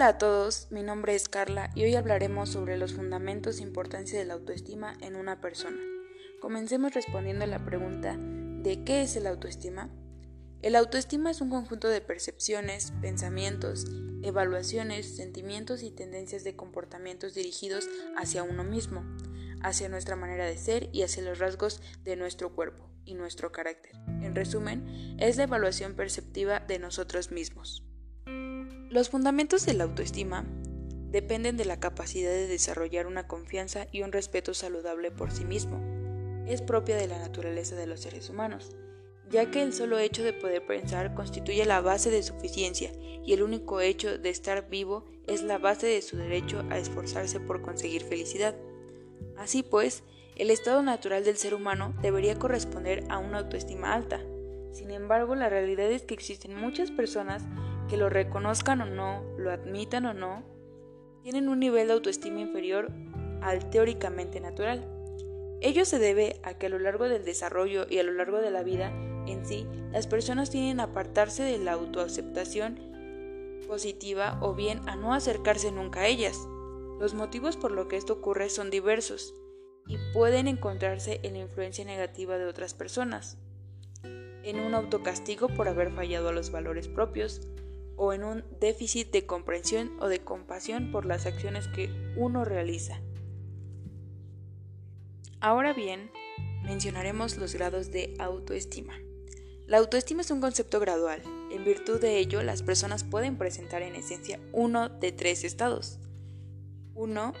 Hola a todos, mi nombre es Carla y hoy hablaremos sobre los fundamentos e importancia de la autoestima en una persona. Comencemos respondiendo a la pregunta ¿de qué es el autoestima? El autoestima es un conjunto de percepciones, pensamientos, evaluaciones, sentimientos y tendencias de comportamientos dirigidos hacia uno mismo, hacia nuestra manera de ser y hacia los rasgos de nuestro cuerpo y nuestro carácter. En resumen, es la evaluación perceptiva de nosotros mismos. Los fundamentos de la autoestima dependen de la capacidad de desarrollar una confianza y un respeto saludable por sí mismo. Es propia de la naturaleza de los seres humanos, ya que el solo hecho de poder pensar constituye la base de suficiencia y el único hecho de estar vivo es la base de su derecho a esforzarse por conseguir felicidad. Así pues, el estado natural del ser humano debería corresponder a una autoestima alta. Sin embargo, la realidad es que existen muchas personas que lo reconozcan o no, lo admitan o no, tienen un nivel de autoestima inferior al teóricamente natural. Ello se debe a que a lo largo del desarrollo y a lo largo de la vida en sí, las personas tienen a apartarse de la autoaceptación positiva o bien a no acercarse nunca a ellas. Los motivos por lo que esto ocurre son diversos y pueden encontrarse en la influencia negativa de otras personas, en un autocastigo por haber fallado a los valores propios, o en un déficit de comprensión o de compasión por las acciones que uno realiza. Ahora bien, mencionaremos los grados de autoestima. La autoestima es un concepto gradual. En virtud de ello, las personas pueden presentar en esencia uno de tres estados. Uno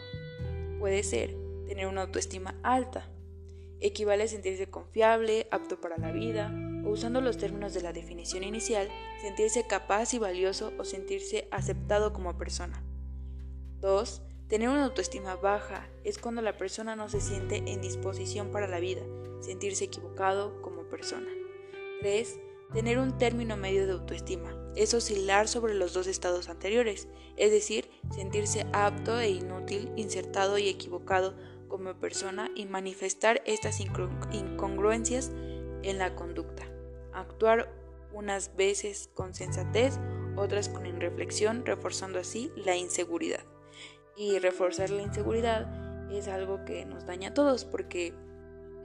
puede ser tener una autoestima alta. Equivale a sentirse confiable, apto para la vida, usando los términos de la definición inicial, sentirse capaz y valioso o sentirse aceptado como persona. 2. Tener una autoestima baja es cuando la persona no se siente en disposición para la vida, sentirse equivocado como persona. 3. Tener un término medio de autoestima es oscilar sobre los dos estados anteriores, es decir, sentirse apto e inútil, insertado y equivocado como persona y manifestar estas incongruencias en la conducta. Actuar unas veces con sensatez, otras con irreflexión, reforzando así la inseguridad. Y reforzar la inseguridad es algo que nos daña a todos porque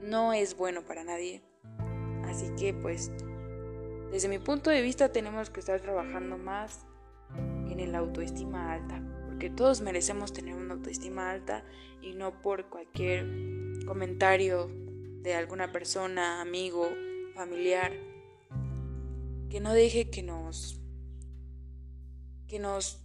no es bueno para nadie. Así que pues desde mi punto de vista tenemos que estar trabajando más en el autoestima alta, porque todos merecemos tener una autoestima alta y no por cualquier comentario de alguna persona, amigo, familiar, que no deje que nos que nos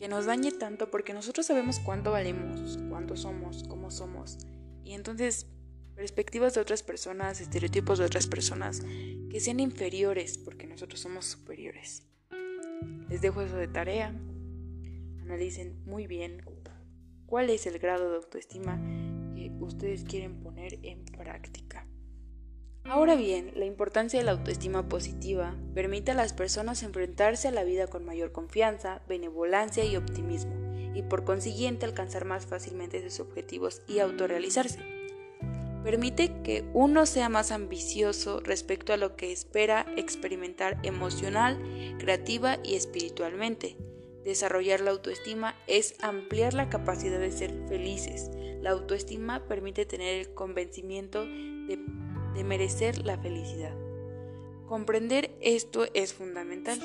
que nos dañe tanto porque nosotros sabemos cuánto valemos, cuánto somos, cómo somos. Y entonces perspectivas de otras personas, estereotipos de otras personas que sean inferiores porque nosotros somos superiores. Les dejo eso de tarea. Analicen muy bien cuál es el grado de autoestima ustedes quieren poner en práctica. Ahora bien, la importancia de la autoestima positiva permite a las personas enfrentarse a la vida con mayor confianza, benevolencia y optimismo, y por consiguiente alcanzar más fácilmente sus objetivos y autorrealizarse. Permite que uno sea más ambicioso respecto a lo que espera experimentar emocional, creativa y espiritualmente, Desarrollar la autoestima es ampliar la capacidad de ser felices. La autoestima permite tener el convencimiento de, merecer la felicidad. Comprender esto es fundamental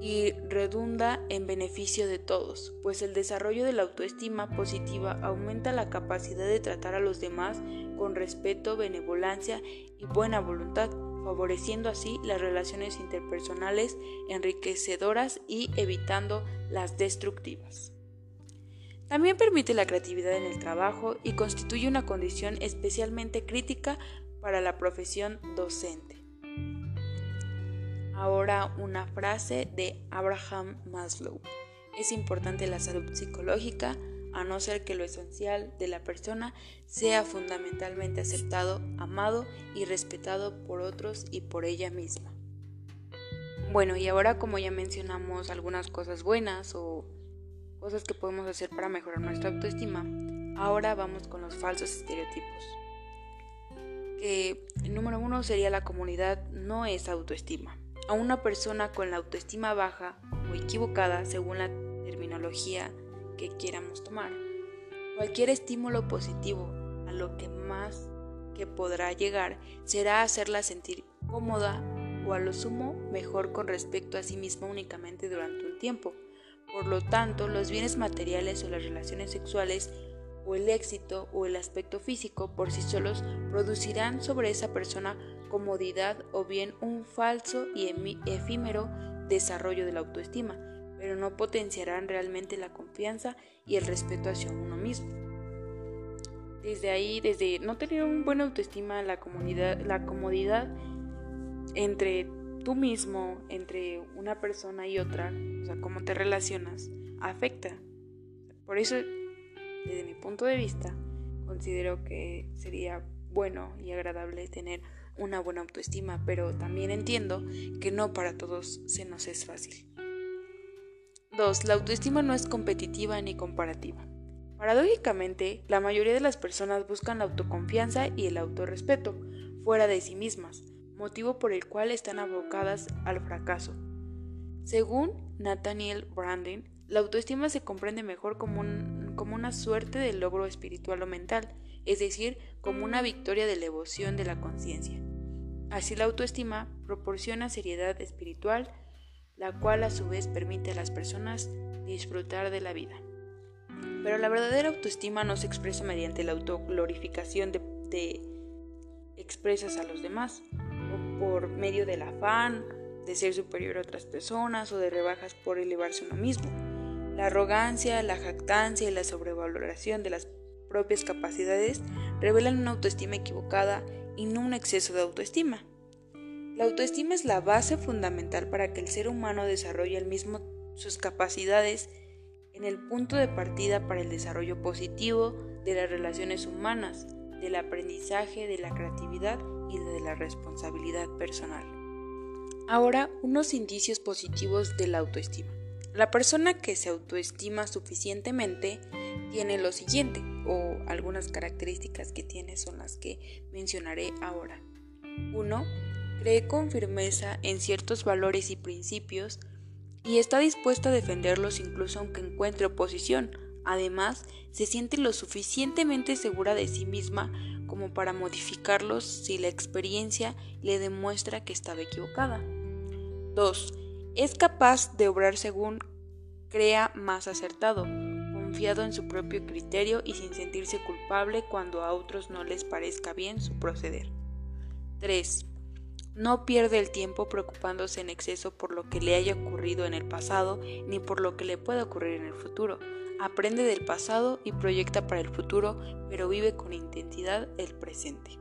y redunda en beneficio de todos, pues el desarrollo de la autoestima positiva aumenta la capacidad de tratar a los demás con respeto, benevolencia y buena voluntad favoreciendo así las relaciones interpersonales enriquecedoras y evitando las destructivas. También permite la creatividad en el trabajo y constituye una condición especialmente crítica para la profesión docente. Ahora una frase de Abraham Maslow. Es importante la salud psicológica, a no ser que lo esencial de la persona sea fundamentalmente aceptado, amado y respetado por otros y por ella misma. Bueno, y ahora como ya mencionamos algunas cosas buenas o cosas que podemos hacer para mejorar nuestra autoestima, ahora vamos con los falsos estereotipos. que el número uno sería la comunidad no es autoestima. A una persona con la autoestima baja o equivocada, según la terminología que quieramos tomar, cualquier estímulo positivo a lo que más que podrá llegar será hacerla sentir cómoda o a lo sumo mejor con respecto a sí misma únicamente durante un tiempo. Por lo tanto, los bienes materiales o las relaciones sexuales o el éxito o el aspecto físico por sí solos producirán sobre esa persona comodidad o bien un falso y efímero desarrollo de la autoestima, pero no potenciarán realmente la confianza y el respeto hacia uno mismo. Desde ahí, desde no tener un buena autoestima, la, la comodidad entre tú mismo, entre una persona y otra, o sea, cómo te relacionas, afecta. Por eso desde mi punto de vista, considero que sería bueno y agradable tener una buena autoestima, pero también entiendo que no para todos se nos es fácil. 2. La autoestima no es competitiva ni comparativa. Paradójicamente, la mayoría de las personas buscan la autoconfianza y el autorrespeto fuera de sí mismas, motivo por el cual están abocadas al fracaso. Según Nathaniel Brandon, la autoestima se comprende mejor como, una suerte de logro espiritual o mental, es decir, como una victoria de la devoción de la conciencia. Así la autoestima proporciona seriedad espiritual, la cual a su vez permite a las personas disfrutar de la vida. Pero la verdadera autoestima no se expresa mediante la autoglorificación de, de expresas a los demás, por medio del afán de ser superior a otras personas o de rebajas por elevarse uno mismo. La arrogancia, la jactancia y la sobrevaloración de las propias capacidades revelan una autoestima equivocada y no un exceso de autoestima. La autoestima es la base fundamental para que el ser humano desarrolle el mismo sus capacidades en el punto de partida para el desarrollo positivo de las relaciones humanas, del aprendizaje, de la creatividad y de la responsabilidad personal. Ahora, unos indicios positivos de la autoestima. La persona que se autoestima suficientemente tiene lo siguiente, o algunas características que tiene son las que mencionaré ahora. 1. Cree con firmeza en ciertos valores y principios y está dispuesta a defenderlos incluso aunque encuentre oposición. Además, se siente lo suficientemente segura de sí misma como para modificarlos si la experiencia le demuestra que estaba equivocada. 2 es capaz de obrar según crea más acertado, confiado en su propio criterio y sin sentirse culpable cuando a otros no les parezca bien su proceder. 3. No pierde el tiempo preocupándose en exceso por lo que le haya ocurrido en el pasado ni por lo que le pueda ocurrir en el futuro. Aprende del pasado y proyecta para el futuro, pero vive con intensidad el presente.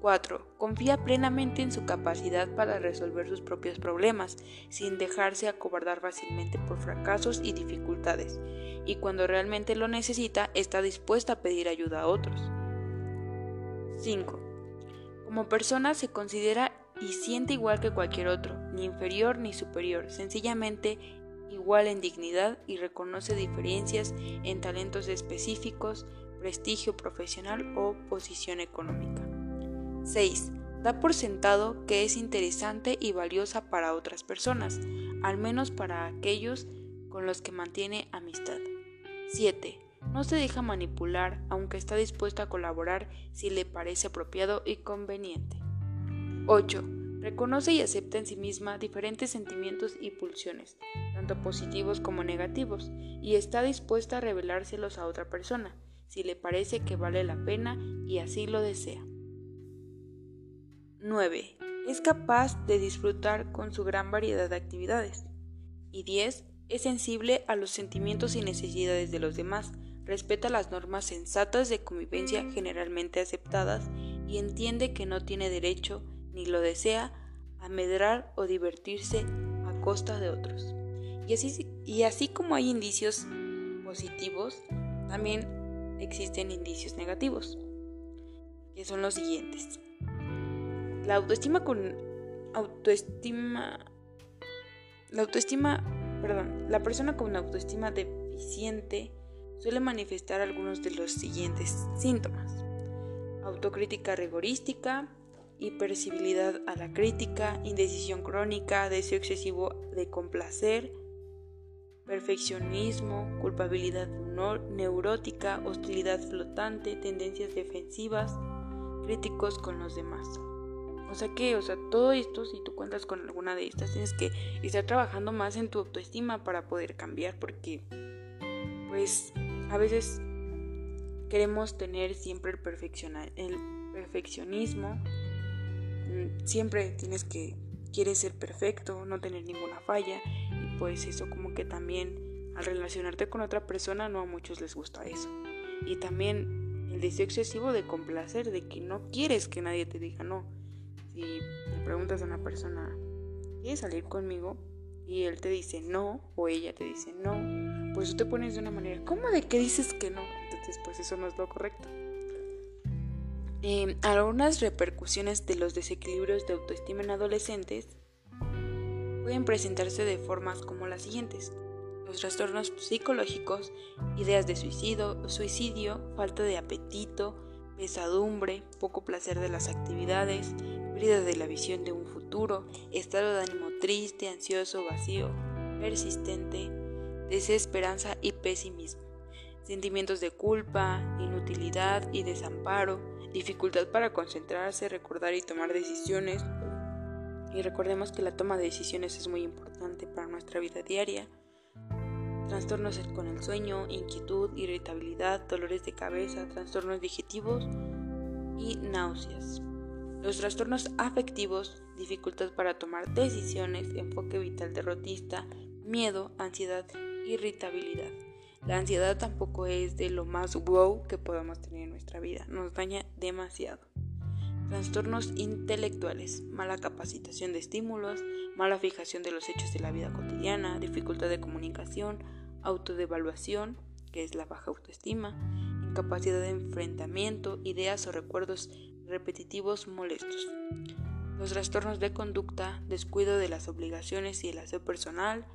4. Confía plenamente en su capacidad para resolver sus propios problemas, sin dejarse acobardar fácilmente por fracasos y dificultades, y cuando realmente lo necesita, está dispuesta a pedir ayuda a otros. 5. Como persona se considera y siente igual que cualquier otro, ni inferior ni superior, sencillamente igual en dignidad y reconoce diferencias en talentos específicos, prestigio profesional o posición económica. 6. Da por sentado que es interesante y valiosa para otras personas, al menos para aquellos con los que mantiene amistad. 7. No se deja manipular, aunque está dispuesta a colaborar si le parece apropiado y conveniente. 8. Reconoce y acepta en sí misma diferentes sentimientos y pulsiones, tanto positivos como negativos, y está dispuesta a revelárselos a otra persona, si le parece que vale la pena y así lo desea. 9. Es capaz de disfrutar con su gran variedad de actividades. Y 10. Es sensible a los sentimientos y necesidades de los demás, respeta las normas sensatas de convivencia generalmente aceptadas y entiende que no tiene derecho, ni lo desea, a medrar o divertirse a costa de otros. Y así, y así como hay indicios positivos, también existen indicios negativos, que son los siguientes. La autoestima con autoestima la autoestima, perdón, la persona con autoestima deficiente suele manifestar algunos de los siguientes síntomas. autocrítica rigorística, hipersensibilidad a la crítica, indecisión crónica, deseo excesivo de complacer, perfeccionismo, culpabilidad neurótica, hostilidad flotante, tendencias defensivas, críticos con los demás. O sea que, o sea, todo esto, si tú cuentas con alguna de estas, tienes que estar trabajando más en tu autoestima para poder cambiar, porque, pues, a veces queremos tener siempre el, el perfeccionismo, siempre tienes que, quieres ser perfecto, no tener ninguna falla, y pues eso como que también al relacionarte con otra persona no a muchos les gusta eso. Y también el deseo excesivo de complacer, de que no quieres que nadie te diga no si le preguntas a una persona, ¿quieres salir conmigo? Y él te dice no, o ella te dice no, pues tú te pones de una manera, ¿cómo de qué dices que no? Entonces, pues eso no es lo correcto. Eh, algunas repercusiones de los desequilibrios de autoestima en adolescentes pueden presentarse de formas como las siguientes. Los trastornos psicológicos, ideas de suicidio, suicidio, falta de apetito, pesadumbre, poco placer de las actividades, pérdida de la visión de un futuro, estado de ánimo triste, ansioso, vacío, persistente, desesperanza y pesimismo, sentimientos de culpa, inutilidad y desamparo, dificultad para concentrarse, recordar y tomar decisiones. Y recordemos que la toma de decisiones es muy importante para nuestra vida diaria. Trastornos con el sueño, inquietud, irritabilidad, dolores de cabeza, trastornos digestivos y náuseas. Los trastornos afectivos, dificultad para tomar decisiones, enfoque vital derrotista, miedo, ansiedad, irritabilidad. La ansiedad tampoco es de lo más wow que podamos tener en nuestra vida, nos daña demasiado. Trastornos intelectuales, mala capacitación de estímulos, mala fijación de los hechos de la vida cotidiana, dificultad de comunicación, autodevaluación, que es la baja autoestima, incapacidad de enfrentamiento, ideas o recuerdos repetitivos molestos. Los trastornos de conducta, descuido de las obligaciones y el aseo personal,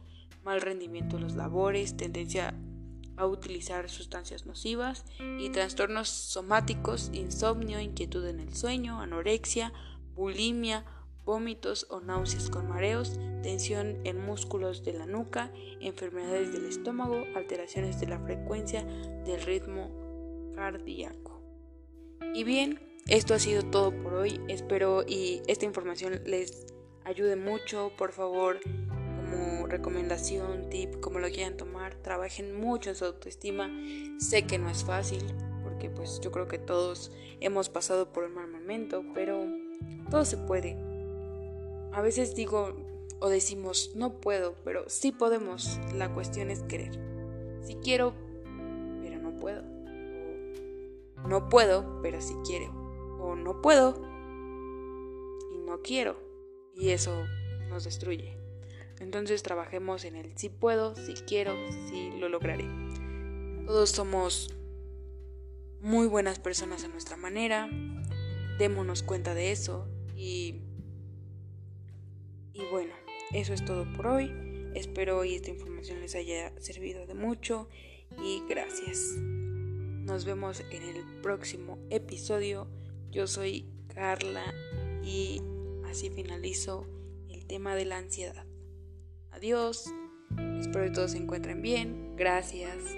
mal rendimiento en los labores, tendencia a utilizar sustancias nocivas y trastornos somáticos, insomnio, inquietud en el sueño, anorexia, bulimia, vómitos o náuseas con mareos, tensión en músculos de la nuca, enfermedades del estómago, alteraciones de la frecuencia del ritmo cardíaco. Y bien, esto ha sido todo por hoy. Espero y esta información les ayude mucho. Por favor, recomendación, tip, como lo quieran tomar, trabajen mucho en su autoestima. Sé que no es fácil, porque pues yo creo que todos hemos pasado por un mal momento, pero todo se puede. A veces digo o decimos, no puedo, pero sí podemos. La cuestión es querer. Si quiero, pero no puedo. no puedo, pero si quiero o no puedo y no quiero y eso nos destruye. Entonces trabajemos en el si puedo, si quiero, si lo lograré. Todos somos muy buenas personas a nuestra manera, démonos cuenta de eso y, y bueno, eso es todo por hoy. Espero y esta información les haya servido de mucho y gracias. Nos vemos en el próximo episodio yo soy Carla y así finalizo el tema de la ansiedad. Adiós. Espero que todos se encuentren bien. Gracias.